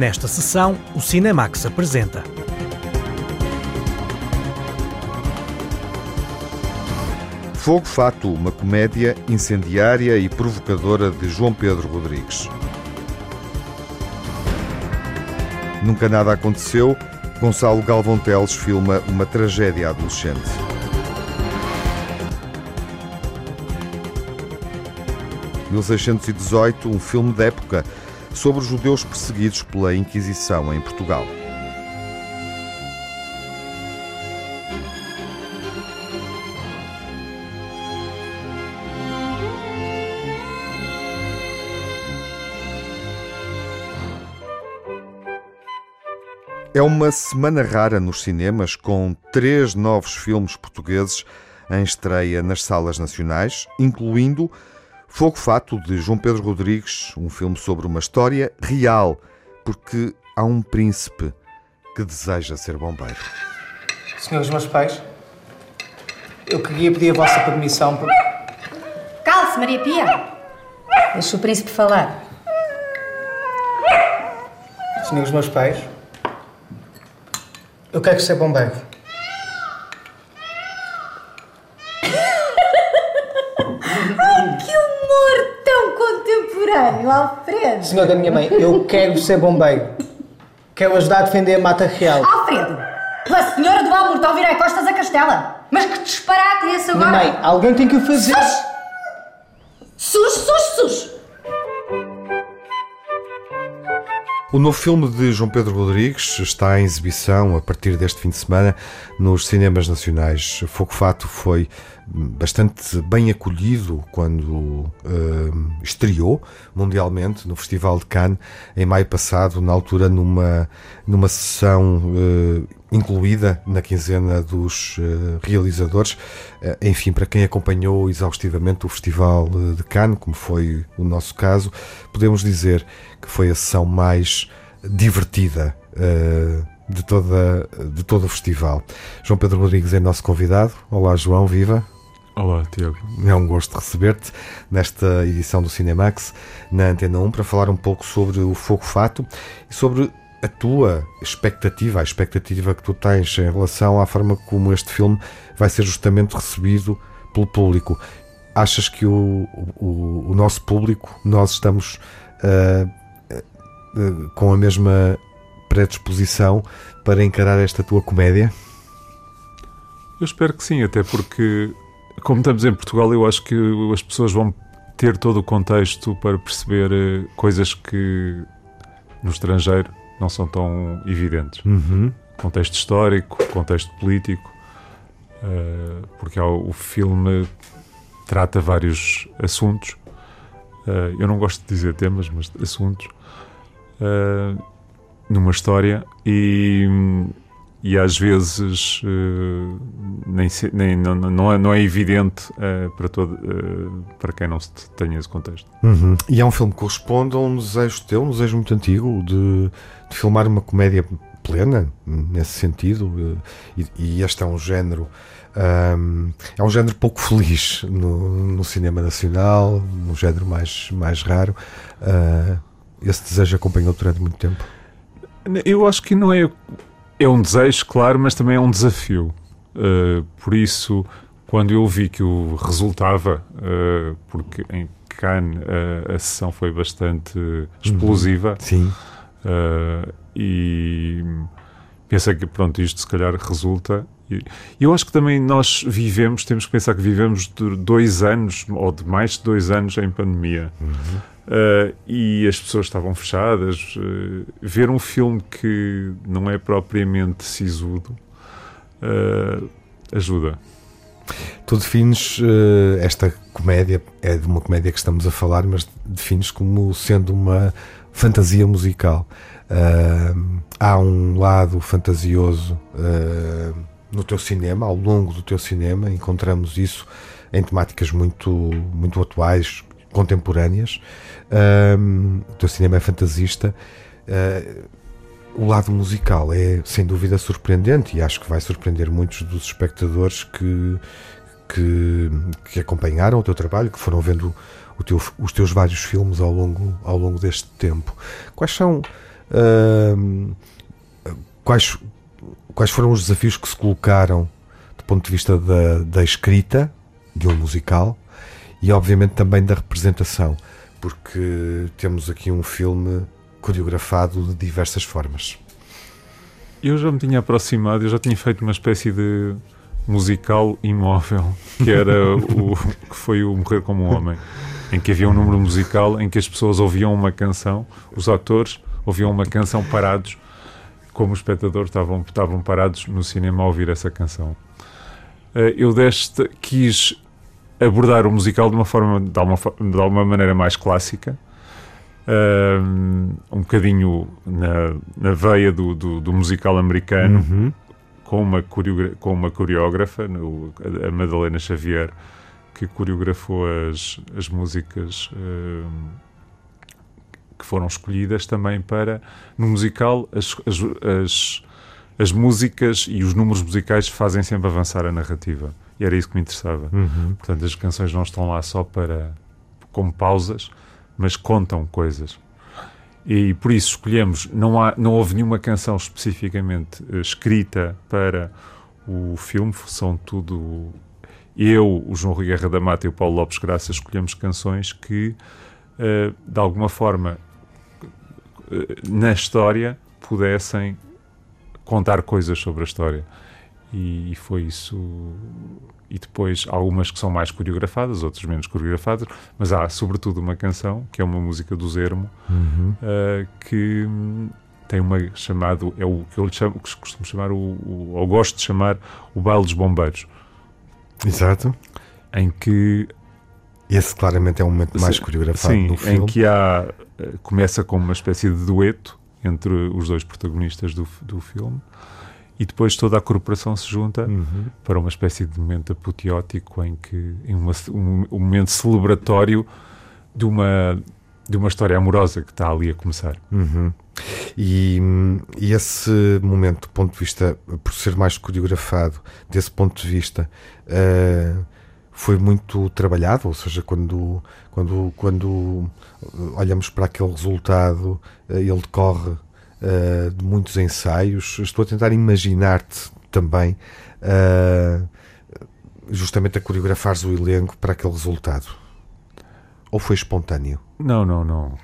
Nesta sessão, o Cinemax apresenta. Fogo Fato, uma comédia incendiária e provocadora de João Pedro Rodrigues. Nunca nada aconteceu. Gonçalo Galvão Teles filma uma tragédia adolescente. (1618), um filme de época sobre os judeus perseguidos pela Inquisição em Portugal. É uma semana rara nos cinemas, com três novos filmes portugueses em estreia nas salas nacionais, incluindo Fogo Fato, de João Pedro Rodrigues, um filme sobre uma história real, porque há um príncipe que deseja ser bombeiro. Senhores meus pais, eu queria pedir a vossa permissão para... Calce, Maria Pia! Deixa o príncipe falar. Senhores meus pais, eu quero ser bombeiro. Ai, que humor tão Alfredo! Senhor da minha mãe, eu quero ser bombeiro. Quero ajudar a defender a mata real. Alfredo! A senhora do Almor está a virar costas a Castela! Mas que disparate é esse Minha agora? mãe, alguém tem que o fazer. Sus, sus, sus! O novo filme de João Pedro Rodrigues está em exibição a partir deste fim de semana nos cinemas nacionais. Fogo Fato foi bastante bem acolhido quando eh, estreou mundialmente no Festival de Cannes em maio passado, na altura numa, numa sessão eh, incluída na quinzena dos eh, realizadores. Eh, enfim, para quem acompanhou exaustivamente o Festival eh, de Cannes, como foi o nosso caso, podemos dizer que foi a sessão mais divertida de, toda, de todo o festival. João Pedro Rodrigues é nosso convidado. Olá, João, viva! Olá, Tiago. É um gosto receber-te nesta edição do Cinemax na Antena 1 para falar um pouco sobre o Fogo Fato e sobre a tua expectativa, a expectativa que tu tens em relação à forma como este filme vai ser justamente recebido pelo público. Achas que o, o, o nosso público, nós estamos ah, ah, com a mesma predisposição para encarar esta tua comédia? Eu espero que sim, até porque, como estamos em Portugal, eu acho que as pessoas vão ter todo o contexto para perceber eh, coisas que no estrangeiro não são tão evidentes. Uhum. Contexto histórico, contexto político, eh, porque há o filme trata vários assuntos. Eh, eu não gosto de dizer temas, mas assuntos. eh, numa história e, e às vezes eh, nem, se- nem- não, não, é, não é evidente eh, para, todo, eh, para quem não se tenha esse contexto. Uhum. E é um filme que corresponde a um desejo teu, um desejo muito antigo, de, de filmar uma comédia plena, nesse sentido. E, e este é um género. ahm, é um género pouco feliz no, no cinema nacional, um género mais, mais raro. Ah, esse desejo acompanhou durante muito tempo. Eu acho que não é. É um desejo, claro, mas também é um desafio. Uh, por isso, quando eu vi que o resultava, uh, porque em Cannes uh, a sessão foi bastante explosiva, Sim. uh, e pensei que pronto, isto se calhar resulta. E eu acho que também nós vivemos, temos que pensar que vivemos de dois anos, ou de mais de dois anos em pandemia. Uh, e as pessoas estavam fechadas. uh, ver um filme que não é propriamente sisudo uh, ajuda. Tu defines esta comédia, é de uma comédia que estamos a falar, mas defines como sendo uma fantasia musical. Há um lado fantasioso no teu cinema, ao longo do teu cinema, encontramos isso em temáticas muito, muito atuais, contemporâneas. Ah, o teu cinema é fantasista. Ah, o lado musical é sem dúvida surpreendente e acho que vai surpreender muitos dos espectadores que, que, que acompanharam o teu trabalho, que foram vendo teu- os teus vários filmes ao longo, ao longo deste tempo. Quais são uh, quais, quais foram os desafios que se colocaram do ponto de vista da, da escrita de um musical e, obviamente, também da representação, porque temos aqui um filme coreografado de diversas formas. Eu já me tinha aproximado, eu já tinha feito uma espécie de musical imóvel, que era o que foi o Morrer como um Homem, em que havia um número musical em que as pessoas ouviam uma canção, os atores ouviam uma canção parados, como espectadores estavam, estavam parados no cinema a ouvir essa canção. Eh, eu deste quis abordar o musical de uma forma, de alguma, de alguma maneira mais clássica, um, um bocadinho na, na veia do, do, do musical americano, uhum. com, uma com uma coreógrafa, a Madalena Xavier, que coreografou as, as músicas um, que foram escolhidas também para, no musical, as, as, as, as músicas e os números musicais fazem sempre avançar a narrativa. E era isso que me interessava. Uhum. Portanto, as canções não estão lá só para como pausas, mas contam coisas. E por isso escolhemos, não, há, não houve nenhuma canção especificamente uh, escrita para o filme, são tudo. Eu, o João Rui Guerra da Mata e o Paulo Lopes Graça escolhemos canções que, uh, de alguma forma, na história, pudessem contar coisas sobre a história. E, e foi isso e depois algumas que são mais coreografadas, outras menos coreografadas, mas há sobretudo uma canção, que é uma música do Zermo, uhum. uh, que tem uma chamado, é o que eu lhe chamo, que costumo chamar, o, o, ou gosto de chamar, o baile dos bombeiros. Exato. Em que esse claramente é um momento mais coreografado sim, no filme. em que há, eh, começa com uma espécie de dueto entre os dois protagonistas do, do filme e depois toda a corporação se junta uhum. para uma espécie de momento apoteótico em que em uma, um, um, momento celebratório de uma de uma história amorosa que está ali a começar. Uhum. E, e, esse momento, do ponto de vista, por ser mais coreografado, desse ponto de vista, uh, foi muito trabalhado, ou seja, quando, quando, quando olhamos para aquele resultado, uh, ele decorre uh, de muitos ensaios. Estou a tentar imaginar-te também uh, justamente a coreografares o elenco para aquele resultado. Ou foi espontâneo? Não, não, não.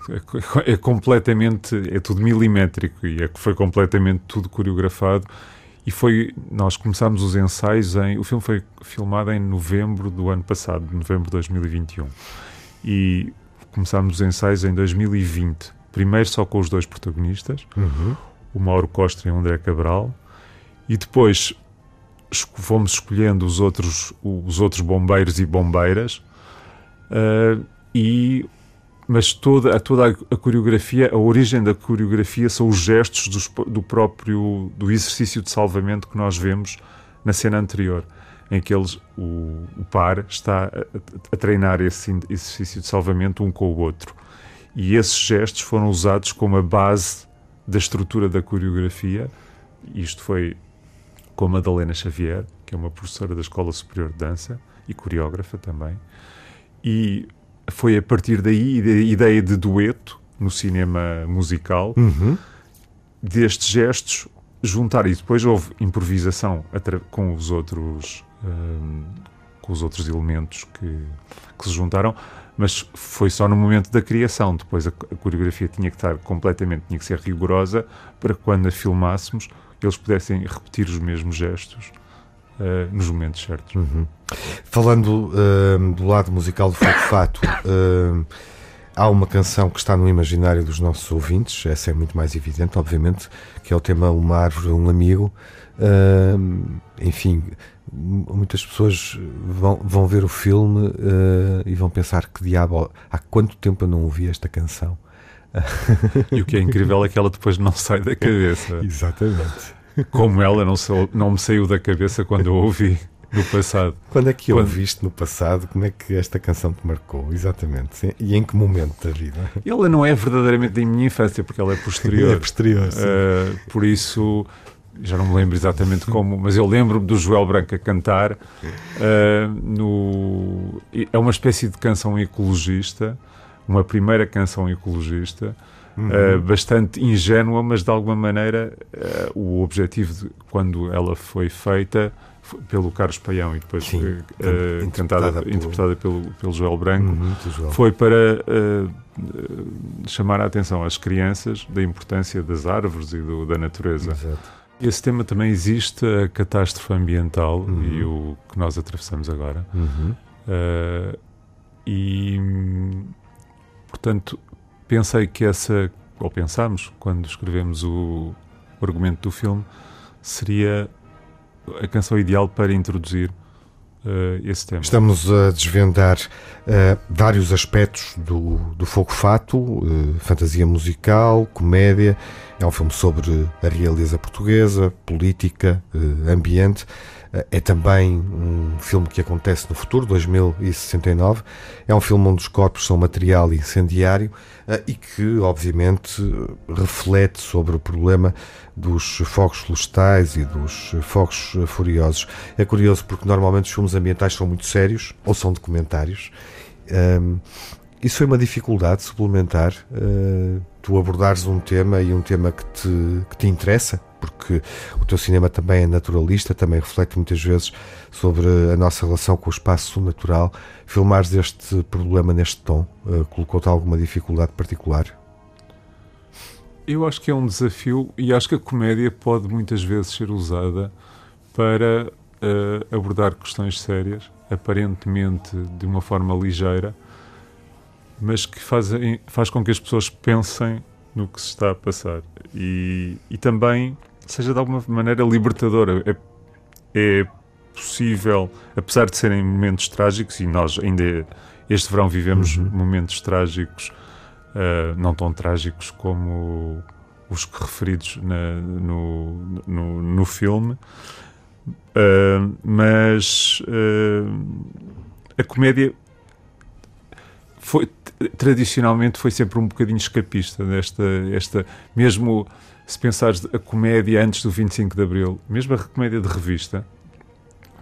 É, é completamente, é tudo milimétrico e é, foi completamente tudo coreografado. E foi, nós começámos os ensaios em, o filme foi filmado em novembro do ano passado, novembro de 2021. E começámos os ensaios em 2020 primeiro só com os dois protagonistas, uhum. o Mauro Costa e o André Cabral, e depois fomos escolhendo os outros, os outros bombeiros e bombeiras, uh, e, mas toda, a, toda a coreografia, a origem da coreografia são os gestos do próprio do exercício de salvamento que nós vemos na cena anterior, em que eles, o, o par está a, a treinar esse exercício de salvamento um com o outro. E esses gestos foram usados como a base da estrutura da coreografia. Isto foi com a Madalena Xavier, que é uma professora da Escola Superior de Dança e coreógrafa também. E foi a partir daí, da ideia de dueto no cinema musical, uhum. destes gestos juntar. E depois houve improvisação com os outros. Um, com os outros elementos que, que se juntaram, mas foi só no momento da criação. Depois a, a, coreografia tinha que estar completamente, tinha que ser rigorosa para que quando a filmássemos eles pudessem repetir os mesmos gestos uh, nos momentos certos. Uhum. Falando uh, do lado musical do Fogo Fato, uh, há uma canção que está no imaginário dos nossos ouvintes, essa é muito mais evidente, obviamente, que é o tema Uma Árvore, um Amigo. enfim, muitas pessoas vão, vão ver o filme e vão pensar que diabo, há quanto tempo eu não ouvi esta canção? E o que é incrível é que ela depois não sai da cabeça. Exatamente. Como ela não, sou, não me saiu da cabeça quando eu ouvi no passado. Quando é que quando... ouviste no passado? Como é que esta canção te marcou? Exatamente. E em que momento da vida? Ela não é verdadeiramente da minha infância, porque ela é posterior. É posterior, uh, por isso já não me lembro exatamente como, mas eu lembro-me do Joel Branco a cantar. Uh, no, é uma espécie de canção ecologista, uma primeira canção ecologista, uh, bastante ingênua, mas de alguma maneira uh, o objetivo, de, quando ela foi feita pelo Carlos Paião e depois Sim, uh, interpretada, cantada, interpretada pelo, pelo Joel Branco, uhum, Joel. foi para chamar a atenção às crianças da importância das árvores e do, da natureza. Exato. Esse tema também existe, a catástrofe ambiental uhum. e o que nós atravessamos agora. Uhum. Uh, e, portanto, pensei que essa, ou pensámos, quando escrevemos o, o argumento do filme, seria a canção ideal para introduzir uh, esse tema. Estamos a desvendar uh, vários aspectos do, do Fogo Fato, uh, fantasia musical, comédia. É um filme sobre a realeza portuguesa, política, ambiente. É também um filme que acontece no futuro, 2069. É um filme onde os corpos são material incendiário e que, obviamente, reflete sobre o problema dos fogos florestais e dos fogos furiosos. É curioso porque normalmente os filmes ambientais são muito sérios ou são documentários. Um, isso foi uma dificuldade suplementar, uh, tu abordares um tema e um tema que te, que te interessa, porque o teu cinema também é naturalista, também reflete muitas vezes sobre a nossa relação com o espaço natural. Filmares este problema neste tom uh, colocou-te alguma dificuldade particular? Eu acho que é um desafio e acho que a comédia pode muitas vezes ser usada para uh, abordar questões sérias, aparentemente de uma forma ligeira, mas que faz, faz com que as pessoas pensem no que se está a passar e, e também seja de alguma maneira libertadora. É, é possível, apesar de serem momentos trágicos, e nós ainda este verão vivemos uhum. momentos trágicos uh, não tão trágicos como os referidos na, no, no, no, filme, uh, mas uh, a comédia foi tradicionalmente foi sempre um bocadinho escapista desta esta mesmo se pensares a comédia antes do 25 de Abril, mesmo a comédia de revista,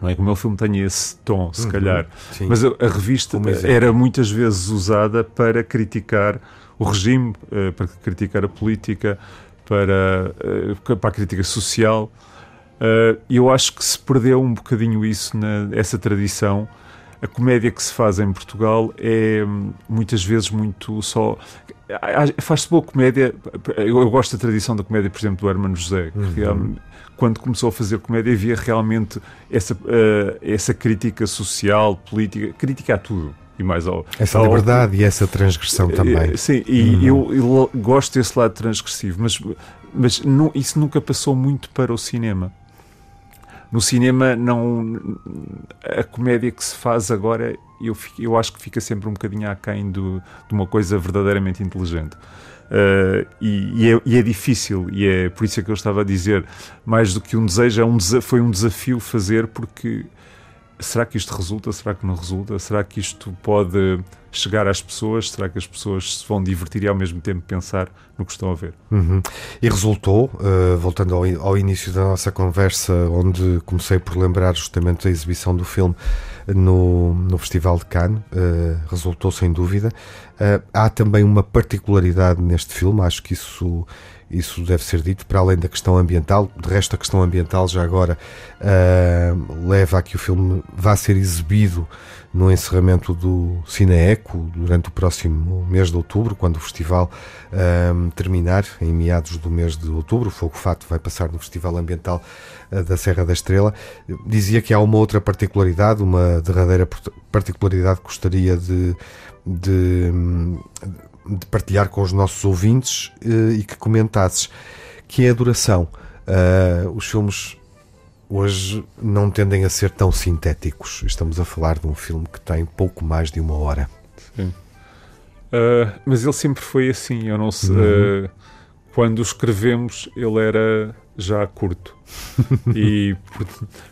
não é que o meu filme tenha esse tom, se uhum, calhar, sim. mas a, a revista era muitas vezes usada para criticar o regime, uh, para criticar a política, para, uh, para a crítica social. Uh, eu acho que se perdeu um bocadinho isso, na, essa tradição. A comédia que se faz em Portugal é hum, muitas vezes muito só. Faz-se boa comédia. Eu, gosto da tradição da comédia, por exemplo, do Hermano José. Uhum. quando começou a fazer comédia, havia realmente essa, uh, essa crítica social, política, crítica a tudo e mais ao. Essa ao, liberdade e essa transgressão eh, também. Sim, e uhum. eu, eu, gosto desse lado transgressivo, mas, mas não, isso nunca passou muito para o cinema. No cinema, não a comédia que se faz agora, eu, eu acho que fica sempre um bocadinho aquém do, de uma coisa verdadeiramente inteligente. Uh, e, e, é, e, é, difícil, e é por isso é que eu estava a dizer, mais do que um desejo, é um, foi um desafio fazer, porque será que isto resulta? Será que não resulta? Será que isto pode chegar às pessoas? Será que as pessoas se vão divertir e ao mesmo tempo pensar no que estão a ver? Uhum. E resultou, uh, voltando ao, ao, início da nossa conversa, onde comecei por lembrar justamente a exibição do filme no, no Festival de Cannes, uh, resultou sem dúvida. Uh, há também uma particularidade neste filme, acho que isso isso deve ser dito, para além da questão ambiental. De resto, a questão ambiental já agora uh, leva a que o filme vá ser exibido no encerramento do Cineeco durante o próximo mês de outubro, quando o festival uh, terminar, em meados do mês de outubro. O Fogo Fato vai passar no Festival Ambiental uh, da Serra da Estrela. Dizia que há uma outra particularidade, uma derradeira particularidade que gostaria de, de de partilhar com os nossos ouvintes uh, e que comentasses, que é a duração. Uh, os filmes hoje não tendem a ser tão sintéticos. Estamos a falar de um filme que tem pouco mais de uma hora. Sim. Uh, mas ele sempre foi assim. Eu não sei. Uhum. quando escrevemos, ele era já curto. e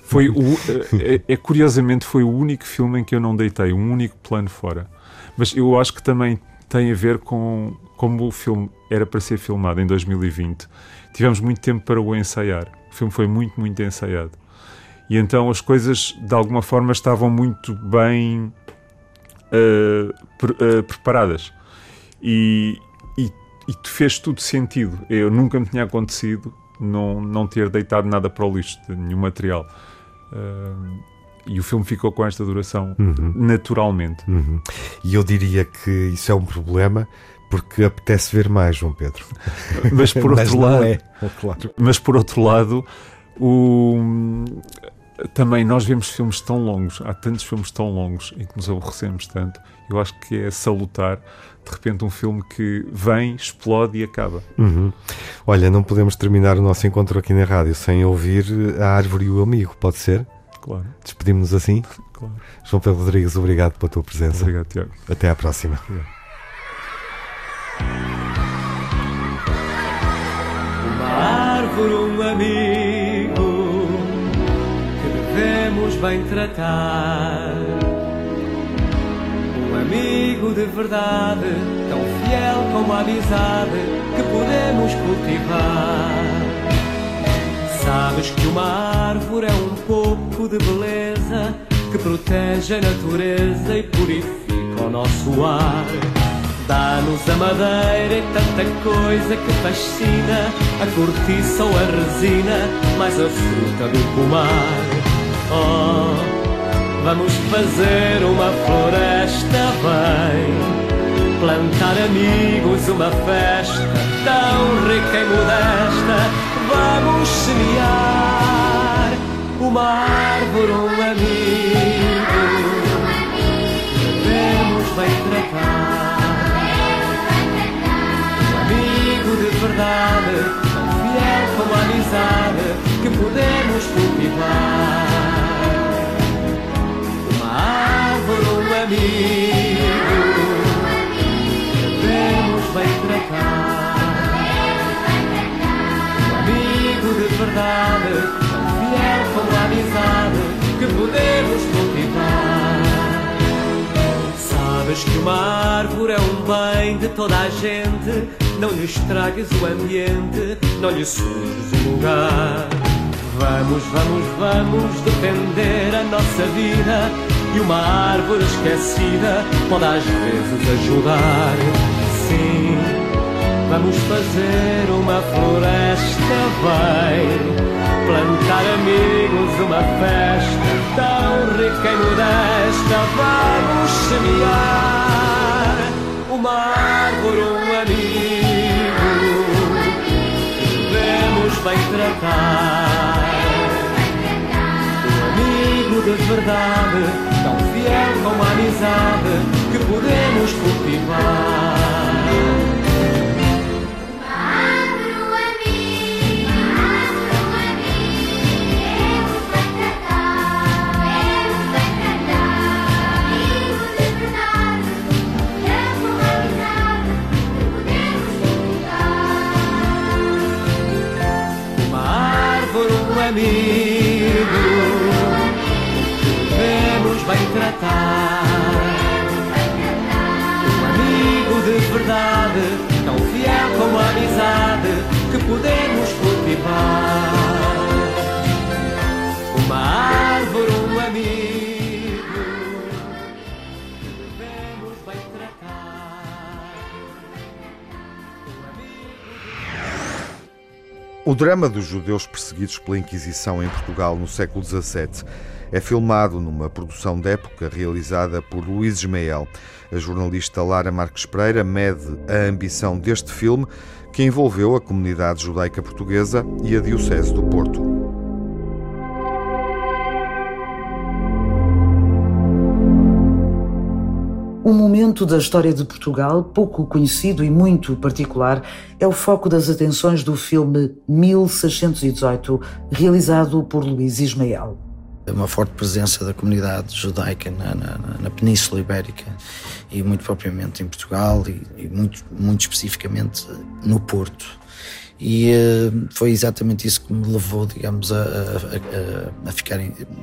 foi o, é, é, curiosamente foi o único filme em que eu não deitei um único plano fora. Mas eu acho que também tem a ver com como o filme era para ser filmado em 2020. Tivemos muito tempo para o ensaiar. O filme foi muito, muito ensaiado. E então as coisas, de alguma forma, estavam muito bem uh, pre uh, preparadas. E, e, e fez tudo sentido. Eu nunca me tinha acontecido não, não ter deitado nada para o lixo, nenhum material. Uh, e o filme ficou com esta duração uhum. naturalmente. Uhum. E eu diria que isso é um problema porque apetece ver mais, João Pedro. Mas por outro mas lado, é, claro. mas por outro lado, o também nós vemos filmes tão longos, há tantos filmes tão longos em que nos aborrecemos tanto. Eu acho que é salutar de repente um filme que vem, explode e acaba. Uhum. Olha, não podemos terminar o nosso encontro aqui na rádio sem ouvir A Árvore e o Amigo, pode ser? Claro. Despedimos-nos assim? Claro. João Pedro Rodrigues, obrigado pela tua presença. Obrigado, Tiago. Até à próxima. Obrigado. Árvore, um amigo que devemos bem tratar. Um amigo de verdade, tão fiel como a amizade que podemos cultivar. Sabes que uma árvore é um pouco de beleza que protege a natureza e purifica o nosso ar. Dá-nos a madeira e tanta coisa que fascina, a cortiça ou a resina, mais a fruta do pomar. Oh, vamos fazer uma floresta bem, plantar amigos, uma festa tão rica e modesta vamos semear uma árvore, um amigo. Podemos cultivar. Uma árvore, um amigo. Devemos bem tratar. verdade, fiel como a amizade que podemos cultivar. Sabes que uma árvore é um bem de toda a gente, não lhe estragues o ambiente, não lhe sujes o lugar. Vamos, vamos, vamos defender a nossa vida e uma árvore esquecida pode às vezes ajudar. Sim Vamos fazer uma floresta, vai plantar amigos, uma festa tão rica e modesta. Vamos semear uma árvore, um amigo, devemos bem tratar. De verdade, tão fiel como a amizade que podemos cultivar. Verdade, tão fiel como a amizade que podemos cultivar. Uma árvore, um amigo, devemos bem tratar. O drama dos judeus perseguidos pela Inquisição em Portugal no século XVII é filmado numa produção de época realizada por Luís Ismael. A jornalista Lara Marques Pereira mede a ambição deste filme, que envolveu a comunidade judaica portuguesa e a Diocese do Porto. Um momento da história de Portugal pouco conhecido e muito particular é o foco das atenções do filme 1618, realizado por Luís Ismael. Uma forte presença da comunidade judaica na, na, na Península Ibérica e muito propriamente em Portugal e, e muito, muito especificamente no Porto. E uh, foi exatamente isso que me levou, digamos, a, a, a, ficar,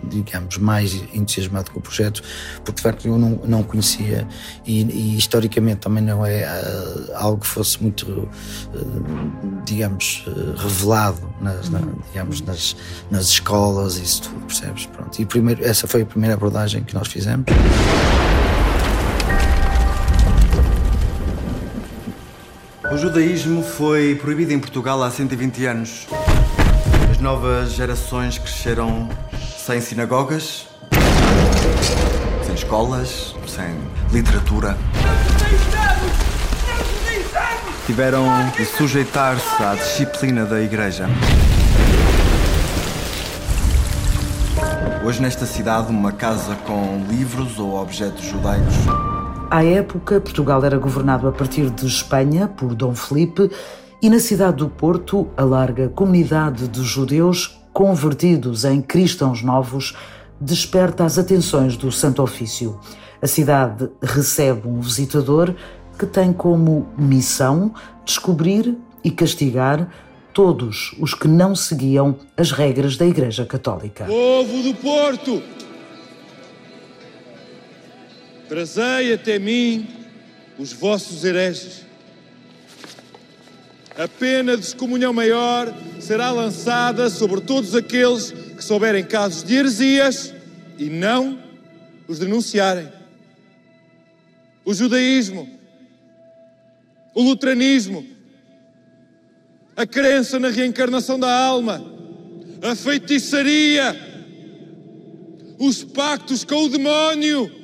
digamos, mais entusiasmado com o projeto, porque de facto eu não, não conhecia e, e historicamente também não é uh, algo que fosse muito, uh, digamos, revelado nas, na, digamos, nas, nas escolas e isso tudo, percebes? Pronto. E primeiro, essa foi a primeira abordagem que nós fizemos. O judaísmo foi proibido em Portugal há 120 anos. As novas gerações cresceram sem sinagogas, sem escolas, sem literatura. Tiveram de sujeitar-se à disciplina da igreja. Hoje, nesta cidade, uma casa com livros ou objetos judaicos. À época, Portugal era governado a partir de Espanha por Dom Felipe e na cidade do Porto, a larga comunidade de judeus convertidos em cristãos novos desperta as atenções do Santo Ofício. A cidade recebe um visitador que tem como missão descobrir e castigar todos os que não seguiam as regras da Igreja Católica. Povo do Porto, trazei até mim os vossos hereges. A pena de excomunhão maior será lançada sobre todos aqueles que souberem casos de heresias e não os denunciarem. O judaísmo, o luteranismo, a crença na reencarnação da alma, a feitiçaria, os pactos com o demónio,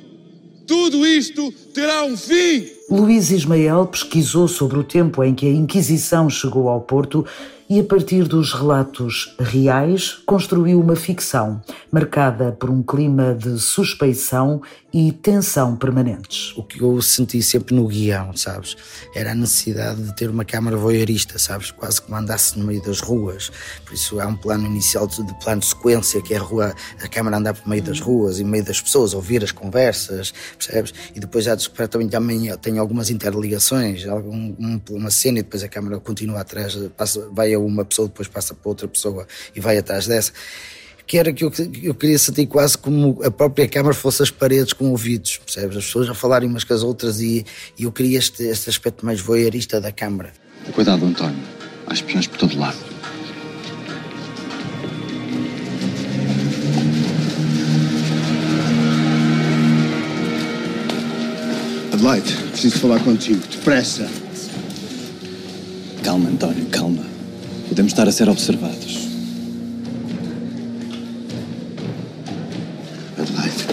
tudo isto terá um fim. Luís Ismael pesquisou sobre o tempo em que a Inquisição chegou ao Porto e, a partir dos relatos reais, construiu uma ficção marcada por um clima de suspeição e tensão permanentes. O que eu senti sempre no guião, sabes? Era a necessidade de ter uma câmara voyeurista, sabes? Quase que mandasse no meio das ruas. Por isso há um plano inicial de, de plano de sequência, que é a rua, a câmara andar por meio das ruas e meio das pessoas, ouvir as conversas, percebes? E depois já descoberto também, também tem algumas interligações, algum, um, uma cena e depois a câmara continua atrás, passa, vai a uma pessoa, depois passa para outra pessoa e vai atrás dessa que era que eu, eu queria sentir quase como a própria câmara fosse as paredes com ouvidos, percebes? As pessoas a falarem umas com as outras e, e eu queria este, este aspecto mais voyeurista da câmara. Cuidado, António. Há espiões por todo lado. Adelaide, preciso falar contigo. Depressa. Calma, António, calma. Podemos estar a ser observados. Adelaide.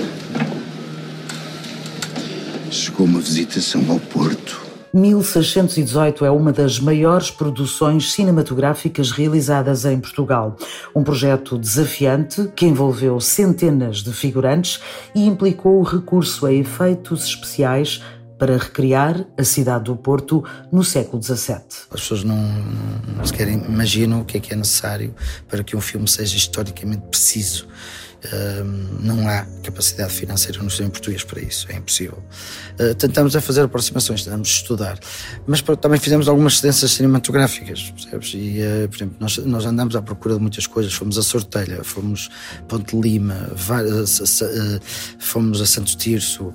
Chegou uma visitação ao Porto. 1618 é uma das maiores produções cinematográficas realizadas em Portugal. Um projeto desafiante que envolveu centenas de figurantes e implicou o recurso a efeitos especiais para recriar a cidade do Porto no século XVII. As pessoas não, não sequer imaginam o que é que é necessário para que um filme seja historicamente preciso. Não há capacidade financeira no cinema português para isso, é impossível. Uh, tentamos a fazer aproximações, tentamos estudar, mas também fizemos algumas cedências cinematográficas, percebes? E, uh, por exemplo, nós, nós andamos à procura de muitas coisas, fomos a Sortelha, fomos a Ponte Lima, fomos a Santo Tirso,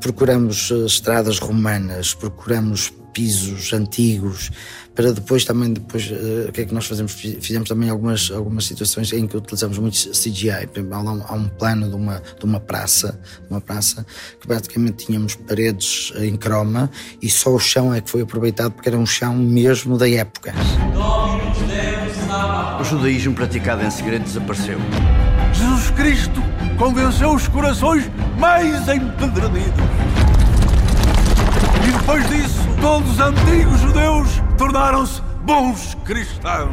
procuramos estradas romanas, procuramos pisos antigos, para depois também, depois, uh, o que é que nós fazemos? Fizemos também algumas, algumas situações em que utilizamos muito CGI. Há um, um plano de uma, de uma praça, de uma praça, que praticamente tínhamos paredes em croma e só o chão é que foi aproveitado porque era um chão mesmo da época. O judaísmo praticado em segredo desapareceu. Jesus Cristo convenceu os corações mais empedernidos. E depois disso, todos os antigos judeus tornaram-se bons cristãos.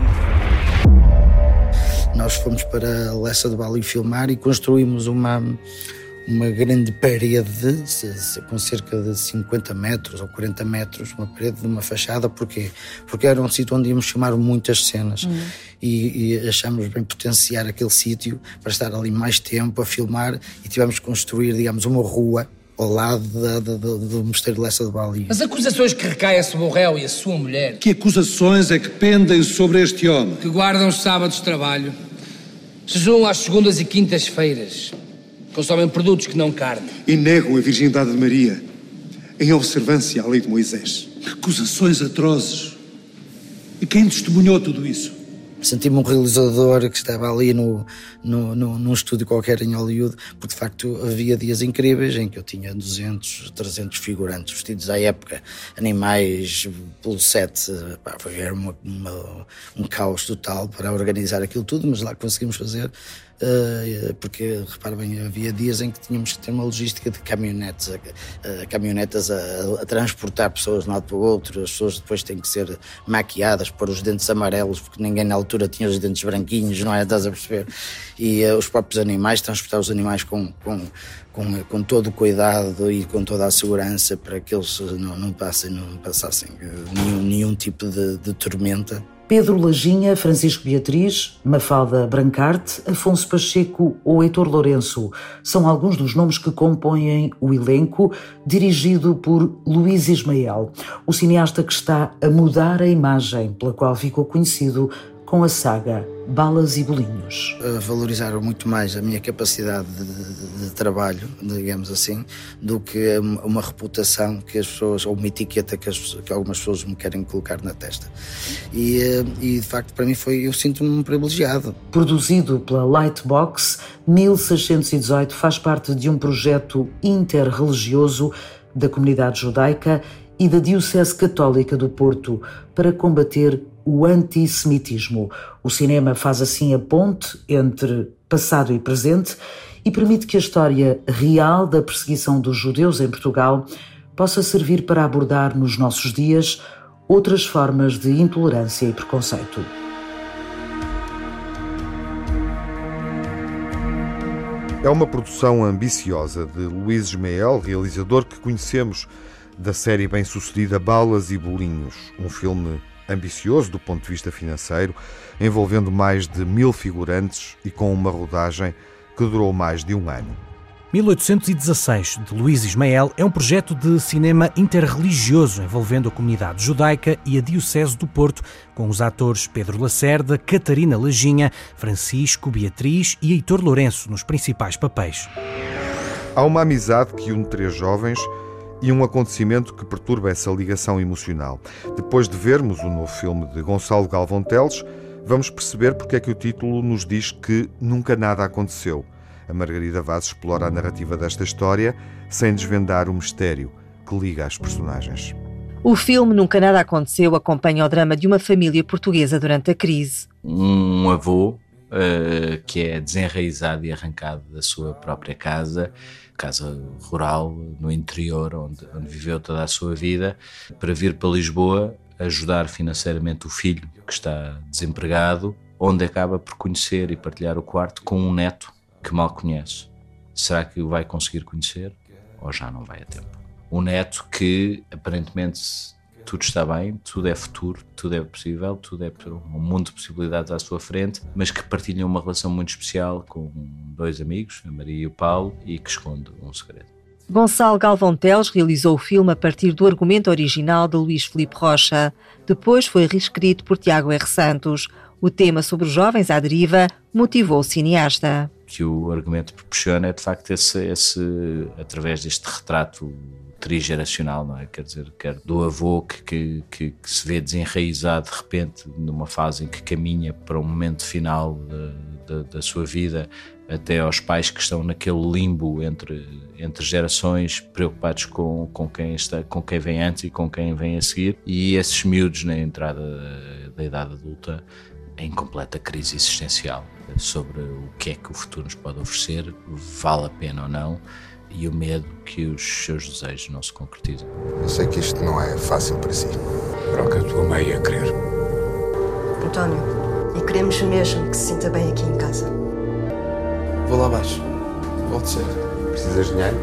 Nós fomos para Lessa do Bali filmar e construímos uma, uma grande parede com cerca de 50 metros ou 40 metros, uma parede de uma fachada, porquê? Porque era um sítio onde íamos filmar muitas cenas uhum. e, e achámos bem potenciar aquele sítio para estar ali mais tempo a filmar e tivemos que construir, digamos, uma rua ao lado da, da, do Mosteiro de Lessa de Bali. As acusações que recaem sobre o réu e a sua mulher. Que acusações é que pendem sobre este homem? Que guardam os sábados de trabalho, jejuam às segundas e quintas-feiras, consomem produtos que não carne. E negam a virgindade de Maria, em observância à lei de Moisés. Acusações atrozes. E quem testemunhou tudo isso? Senti-me um realizador que estava ali no, no, no, num estúdio qualquer em Hollywood, porque de facto havia dias incríveis em que eu tinha 200, 300 figurantes vestidos à época, animais pelo set. Pá, foi, era uma, uma, um caos total para organizar aquilo tudo, mas lá conseguimos fazer. Uh, porque, repara bem, havia dias em que tínhamos que ter uma logística de caminhonetes, uh, caminhonetas a, a, transportar pessoas de um lado para o outro, as pessoas depois têm que ser maquiadas, pôr os dentes amarelos, porque ninguém na altura tinha os dentes branquinhos, não é? Estás a perceber? E os próprios animais, transportar os animais com, com, com, com, todo o cuidado e com toda a segurança para que eles não, não, passem, não passassem nenhum, nenhum tipo de, de tormenta. Pedro Lajinha, Francisco Beatriz, Mafalda Brancarte, Afonso Pacheco ou Heitor Lourenço. São alguns dos nomes que compõem o elenco, dirigido por Luís Ismael, o cineasta que está a mudar a imagem pela qual ficou conhecido com a saga Balas e Bolinhos. Valorizaram muito mais a minha capacidade de, de, de, trabalho, digamos assim, do que uma reputação que as pessoas, ou uma etiqueta que, as, que algumas pessoas me querem colocar na testa. E, eh, e de facto, para mim, foi, eu sinto-me privilegiado. Produzido pela Lightbox, 1618 faz parte de um projeto interreligioso da comunidade judaica e da Diocese Católica do Porto para combater o antissemitismo. O cinema faz assim a ponte entre passado e presente e permite que a história real da perseguição dos judeus em Portugal possa servir para abordar nos nossos dias outras formas de intolerância e preconceito. É uma produção ambiciosa de Luís Ismael, realizador que conhecemos da série bem-sucedida Balas e Bolinhos, um filme ambicioso do ponto de vista financeiro, envolvendo mais de mil figurantes e com uma rodagem que durou mais de um ano. 1816, de Luís Ismael, é um projeto de cinema interreligioso envolvendo a comunidade judaica e a Diocese do Porto, com os atores Pedro Lacerda, Catarina Lajinha, Francisco, Beatriz e Heitor Lourenço nos principais papéis. Há uma amizade que une três jovens e um acontecimento que perturba essa ligação emocional. Depois de vermos o novo filme de Gonçalo Galvão Teles, vamos perceber porque é que o título nos diz que nunca nada aconteceu. A Margarida Vaz explora a narrativa desta história sem desvendar o mistério que liga as personagens. O filme Nunca Nada Aconteceu acompanha o drama de uma família portuguesa durante a crise. Um avô uh, que é desenraizado e arrancado da sua própria casa casa rural no interior, onde, onde viveu toda a sua vida, para vir para Lisboa ajudar financeiramente o filho que está desempregado, onde acaba por conhecer e partilhar o quarto com um neto que mal conhece. Será que o vai conseguir conhecer ou já não vai a tempo? Um neto que aparentemente tudo está bem, tudo é futuro, tudo é possível, tudo é um mundo de possibilidades à sua frente, mas que partilham uma relação muito especial com dois amigos, a Maria e o Paulo, e que esconde um segredo. Gonçalo Galvão Teles realizou o filme a partir do argumento original de Luís Felipe Rocha. Depois foi reescrito por Tiago R. Santos. O tema sobre os jovens à deriva motivou o cineasta. Que o argumento proporciona é de facto esse, esse através deste retrato trigeracional, não é? Quer dizer, quer do avô que, que, que, se vê desenraizado de repente numa fase em que caminha para o momento final de, de, da sua vida, até aos pais que estão naquele limbo entre, entre gerações, preocupados com, com, quem está, com quem vem antes e com quem vem a seguir, e esses miúdos na entrada da idade adulta em completa crise existencial sobre o que é que o futuro nos pode oferecer, vale a pena ou não e o medo que os seus desejos não se concretizem. Eu sei que isto não é fácil para si. Troca a tua meia a querer. António, e queremos mesmo que se sinta bem aqui em casa. Vou lá abaixo. Volte cedo. Precisas de dinheiro?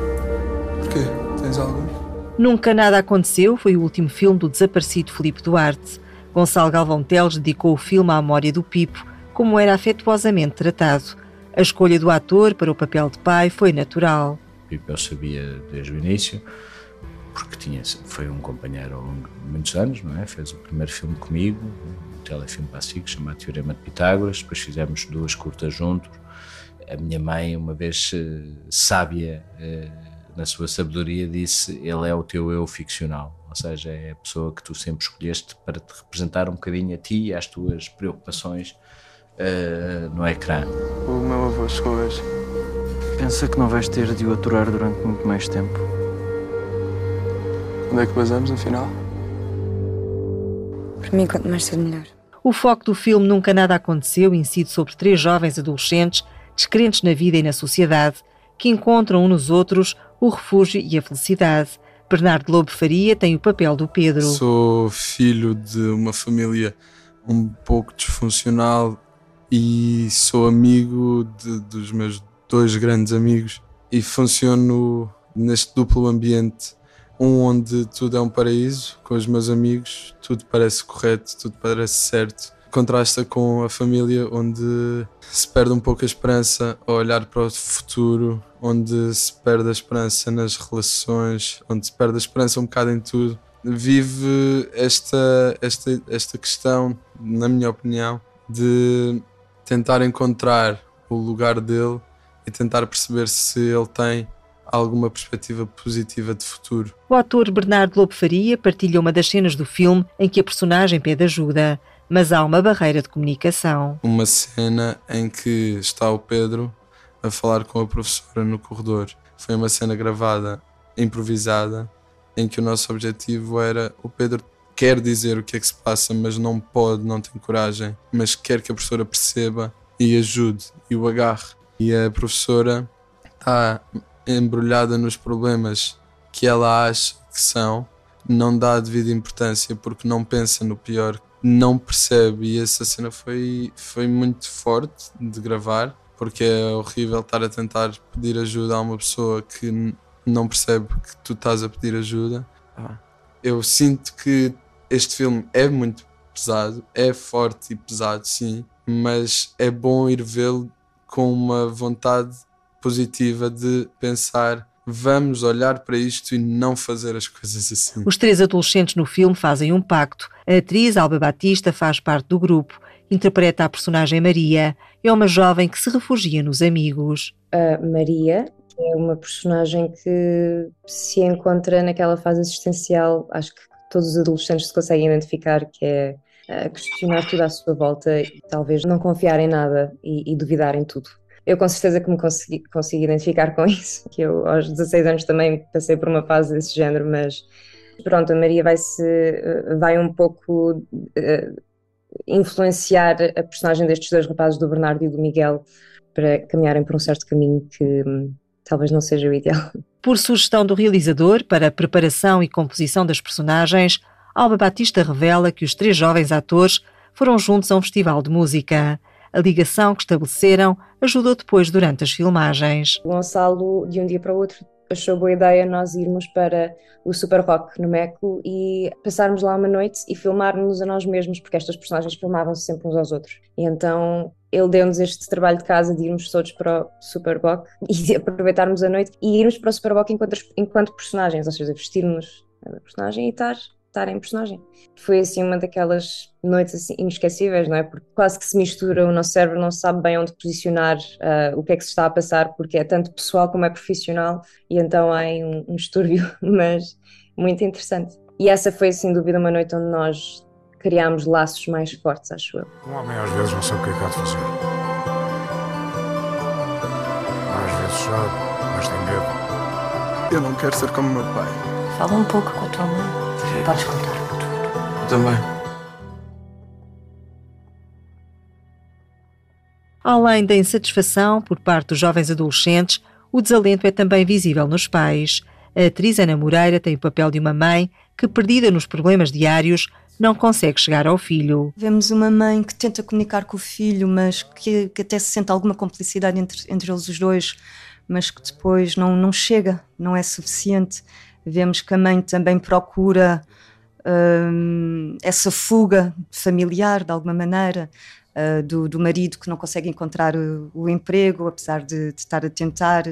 Porquê? Tens algum? Nunca Nada Aconteceu foi o último filme do desaparecido Filipe Duarte. Gonçalo Galvão Teles dedicou o filme à memória do Pipo, como era afetuosamente tratado. A escolha do ator para o papel de pai foi natural. Pipo eu sabia desde o início, porque tinha, foi um companheiro ao longo de muitos anos, não é? Fez o primeiro filme comigo, um telefilme para chamado Teorema de Pitágoras, depois fizemos duas curtas juntos. A minha mãe, uma vez eh, sábia, eh, na sua sabedoria, disse: ele é o teu eu ficcional. Ou seja, é a pessoa que tu sempre escolheste para te representar um bocadinho a ti e às tuas preocupações uh, no ecrã. O meu avô chegou hoje. Pensa que não vais ter de o aturar durante muito mais tempo. Onde é que basamos, afinal? Para mim, quanto mais cedo, melhor. O foco do filme Nunca Nada Aconteceu incide sobre três jovens adolescentes descrentes na vida e na sociedade que encontram nos outros o refúgio e a felicidade. Bernardo Lobo Faria tem o papel do Pedro. Sou filho de uma família um pouco disfuncional e sou amigo de, dos meus dois grandes amigos e funciono neste duplo ambiente um onde tudo é um paraíso com os meus amigos, tudo parece correto, tudo parece certo. Contrasta com a família onde se perde um pouco a esperança a olhar para o futuro, onde se perde a esperança nas relações, onde se perde a esperança um bocado em tudo. Vive esta, esta, esta questão, na minha opinião, de tentar encontrar o lugar dele e tentar perceber se ele tem alguma perspectiva positiva de futuro. O ator Bernardo Lobo Faria partilha uma das cenas do filme em que a personagem pede ajuda, mas há uma barreira de comunicação. Uma cena em que está o Pedro a falar com a professora no corredor. Foi uma cena gravada, improvisada, em que o nosso objetivo era o Pedro quer dizer o que é que se passa, mas não pode, não tem coragem, mas quer que a professora perceba e ajude e o agarre. E a professora está embrulhada nos problemas que ela acha que são, não dá a devida importância porque não pensa no pior, não percebe. E essa cena foi, foi muito forte de gravar, porque é horrível estar a tentar pedir ajuda a uma pessoa que não percebe que tu estás a pedir ajuda. Ah. Eu sinto que este filme é muito pesado, é forte e pesado, sim, mas é bom ir vê-lo com uma vontade positiva de pensar vamos olhar para isto e não fazer as coisas assim. Os três adolescentes no filme fazem um pacto. A atriz Alba Batista faz parte do grupo, interpreta a personagem Maria. É uma jovem que se refugia nos amigos. A Maria é uma personagem que se encontra naquela fase existencial, acho que todos os adolescentes se conseguem identificar, que é questionar tudo à sua volta e talvez não confiar em nada e, e duvidar em tudo eu com certeza que me consegui, consigo identificar com isso, que eu aos 16 anos também passei por uma fase desse género, mas pronto, a Maria vai se eh, vai um pouco uh, influenciar a personagem destes dois rapazes, do Bernardo e do Miguel, para caminharem por um certo caminho que hum, talvez não seja o ideal. Por sugestão do realizador para a preparação e composição das personagens, Alba Batista revela que os três jovens atores foram juntos a um festival de música. A ligação que estabeleceram ajudou depois durante as filmagens. Gonçalo, de um dia para o outro, achou boa ideia nós irmos para o Super Rock no Meco e passarmos lá uma noite e filmarmos a nós mesmos, porque estas personagens filmavam-se sempre uns aos outros. E então ele deu-nos este trabalho de casa de irmos todos para o Super Rock e aproveitarmos a noite e irmos para o Super Rock enquanto, enquanto personagens, ou seja, vestirmos a personagem e estar estar em personagem. Foi assim uma daquelas noites assim, inesquecíveis, não é? Porque quase que se mistura, o nosso cérebro não sabe bem onde posicionar uh, o que é que se está a passar, porque é tanto pessoal como é profissional, e então há um, um distúrbio, mas muito interessante. E essa foi sem dúvida uma noite onde nós criámos laços mais fortes, acho eu. Um homem às vezes não sabe o que é que há de fazer. Às vezes sabe, mas tem medo. Eu não quero ser como meu pai. Fala um pouco com a tua mãe. Podes contar-me tudo. Eu também. Além da insatisfação por parte dos jovens adolescentes, o desalento é também visível nos pais. A atriz Ana Moreira tem o papel de uma mãe que, perdida nos problemas diários, não consegue chegar ao filho. Vemos uma mãe que tenta comunicar com o filho, mas que, que até se sente alguma complicidade entre, entre eles os dois, mas que depois não, não chega, não é suficiente. Vemos que a mãe também procura hum, essa fuga familiar, de alguma maneira, uh, do, do, marido que não consegue encontrar o, o emprego, apesar de, de, estar a tentar.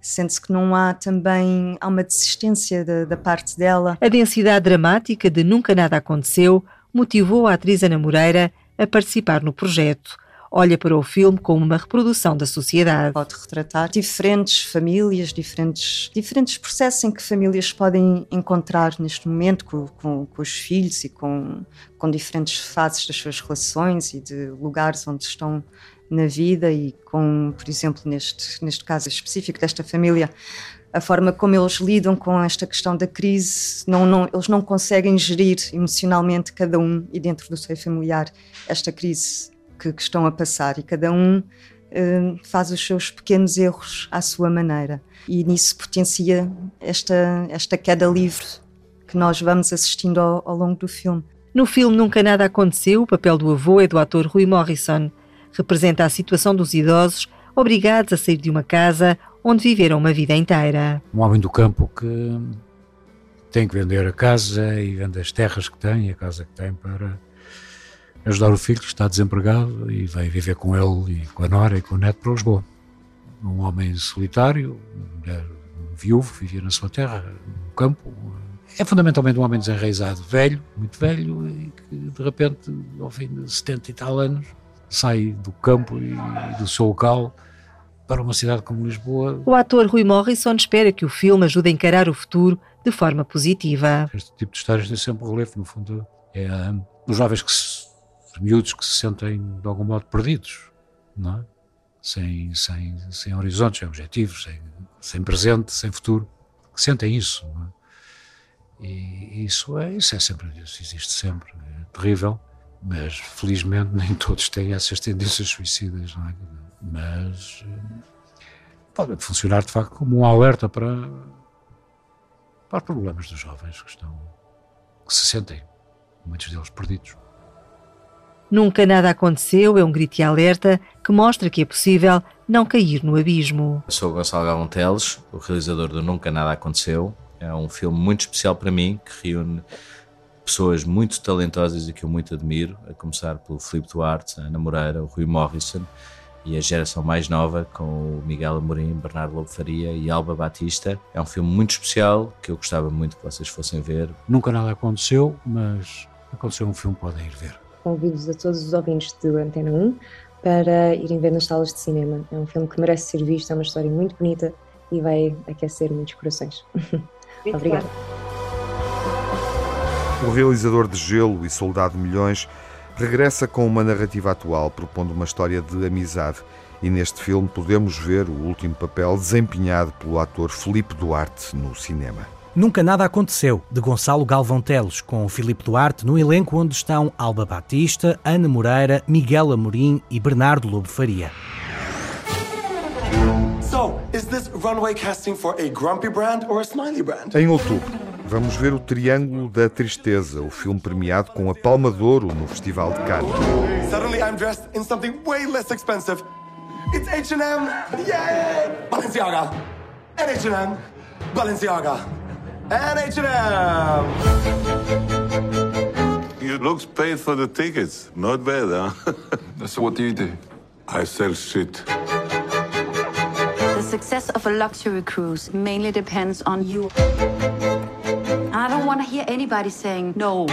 Sente-se que não há também há uma desistência da, da parte dela. A densidade dramática de Nunca Nada Aconteceu motivou a atriz Ana Moreira a participar no projeto. Olha para o filme como uma reprodução da sociedade. Pode retratar diferentes famílias, diferentes, diferentes processos em que famílias podem encontrar neste momento com, com, com os filhos e com, com diferentes fases das suas relações e de lugares onde estão na vida e com, por exemplo, neste, neste caso específico desta família, a forma como eles lidam com esta questão da crise, não, não, eles não conseguem gerir emocionalmente cada um e dentro do seio familiar esta crise que, que estão a passar e cada um uh, faz os seus pequenos erros à sua maneira e nisso potencia esta, esta queda livre que nós vamos assistindo ao, ao longo do filme. No filme Nunca Nada Aconteceu, o papel do avô é do ator Rui Morrison. Representa a situação dos idosos obrigados a sair de uma casa onde viveram uma vida inteira. Um homem do campo que tem que vender a casa e vende as terras que tem, a casa que tem, para ajudar o filho que está desempregado e vai viver com ele e com a nora e com o neto para Lisboa. Um homem solitário, mulher viúvo, vivia na sua terra, no campo. É fundamentalmente um homem desenraizado, velho, muito velho, e que de repente, ao fim de 70 e tal anos, sai do campo e do seu local para uma cidade como Lisboa. O ator Rui Morrison espera que o filme ajude a encarar o futuro de forma positiva. Este tipo de histórias tem sempre relevo, no fundo. É um, os jovens que se, miúdos que se sentem de algum modo perdidos, não é? Sem, sem, sem horizontes, sem objetivos, sem, sem presente, sem futuro, que sentem isso. É? E isso é, isso é sempre, isso existe sempre, é terrível, mas felizmente nem todos têm essas tendências suicidas, não é? mas eh, pode funcionar de facto como um alerta para, para problemas dos jovens que estão que se sentem, muitos deles perdidos. Nunca nada aconteceu é um grito de alerta que mostra que é possível não cair no abismo. Eu sou Gonçalo Galvão Teles, o realizador do Nunca Nada Aconteceu. É um filme muito especial para mim, que reúne pessoas muito talentosas e que eu muito admiro, a começar pelo Filipe Duarte, a Ana Moreira, o Rui Morrison, e a geração mais nova com o Miguel Amorim, Bernardo Lobo Faria e Alba Batista. É um filme muito especial que eu gostava muito que vocês fossem ver. Nunca nada aconteceu, mas aconteceu um filme, podem ir ver. Convido-vos a todos os ouvintes do Antena 1 para irem ver nas salas de cinema. É um filme que merece ser visto, é uma história muito bonita e vai aquecer muitos corações. Obrigada. O realizador de Gelo e Soldado de Milhões regressa com uma narrativa atual, propondo uma história de amizade. E neste filme podemos ver o último papel desempenhado pelo ator Felipe Duarte no cinema. Nunca Nada Aconteceu, de Gonçalo Galvão Teles, com Filipe Duarte no elenco onde estão Alba Batista, Ana Moreira, Miguel Amorim e Bernardo Lobo Faria. So, is this runway casting for a grumpy brand or a smiley brand? Em outubro, vamos ver o Triângulo da Tristeza, o filme premiado com a Palma de Ouro no Festival de Cannes. Suddenly I'm dressed in something way less expensive. It's H&M! Yay! Balenciaga! And H&M! Balenciaga! And H&M! You looks paid for the tickets. Not bad, huh? so what do you do? I sell shit. The success of a luxury cruise mainly depends on you. I don't want to hear anybody saying no.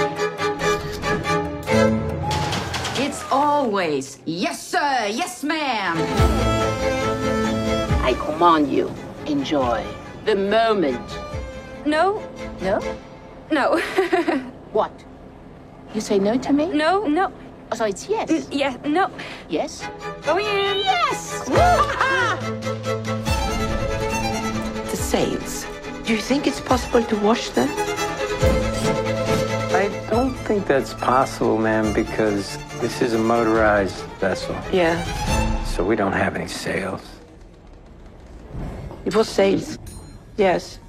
It's always, yes, sir, yes, ma'am. I command you, enjoy the moment. No. No? No. what? You say no to me? No, no. Oh, so it's yes? N yeah, no. Yes? Going in. Yes! the sails. Do you think it's possible to wash them? I don't think that's possible, ma'am, because this is a motorized vessel. Yeah. So we don't have any sails. It was sails. Yes.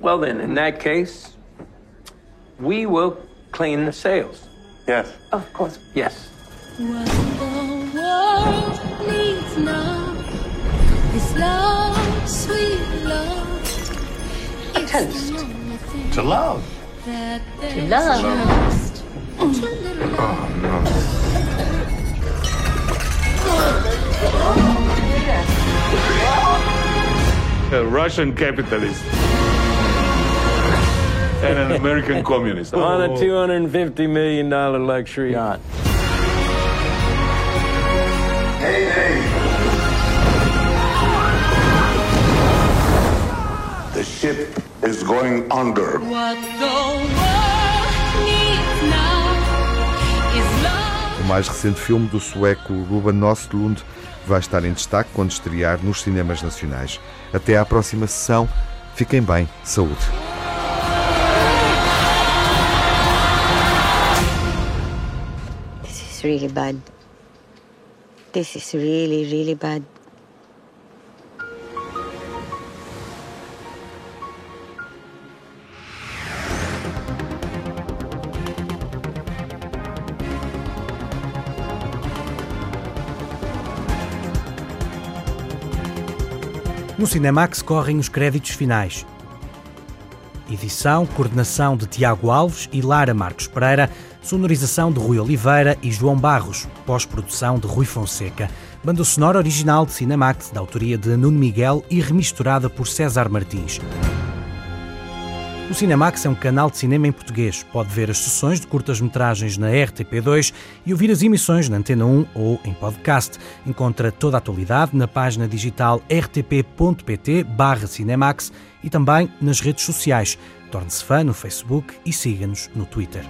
Well, then, in that case, we will clean the sails. Yes. Of course. Yes. What the world needs now is love, sweet love. A toast. To love. To love. Oh, no. Oh, A Russian capitalist. and an American communist. On a $250 million luxury yacht. Hey, hey. The ship is going under. What the world needs now. O mais recente filme do sueco Ruben Östlund vai estar em destaque quando estrear nos cinemas nacionais. Até à próxima sessão. Fiquem bem, saúde. Is really bad. This is really, really bad. No Cinemax correm os créditos finais. Edição, coordenação de Tiago Alves e Lara Marcos Pereira, sonorização de Rui Oliveira e João Barros, pós-produção de Rui Fonseca. Banda sonora original de Cinemax, da autoria de Nuno Miguel e remisturada por César Martins. O Cinemax é um canal de cinema em português. Pode ver as sessões de curtas-metragens na RTP2 e ouvir as emissões na Antena 1 ou em podcast. Encontra toda a atualidade na página digital rtp.pt Cinemax e também nas redes sociais. Torne-se fã no Facebook e siga-nos no Twitter.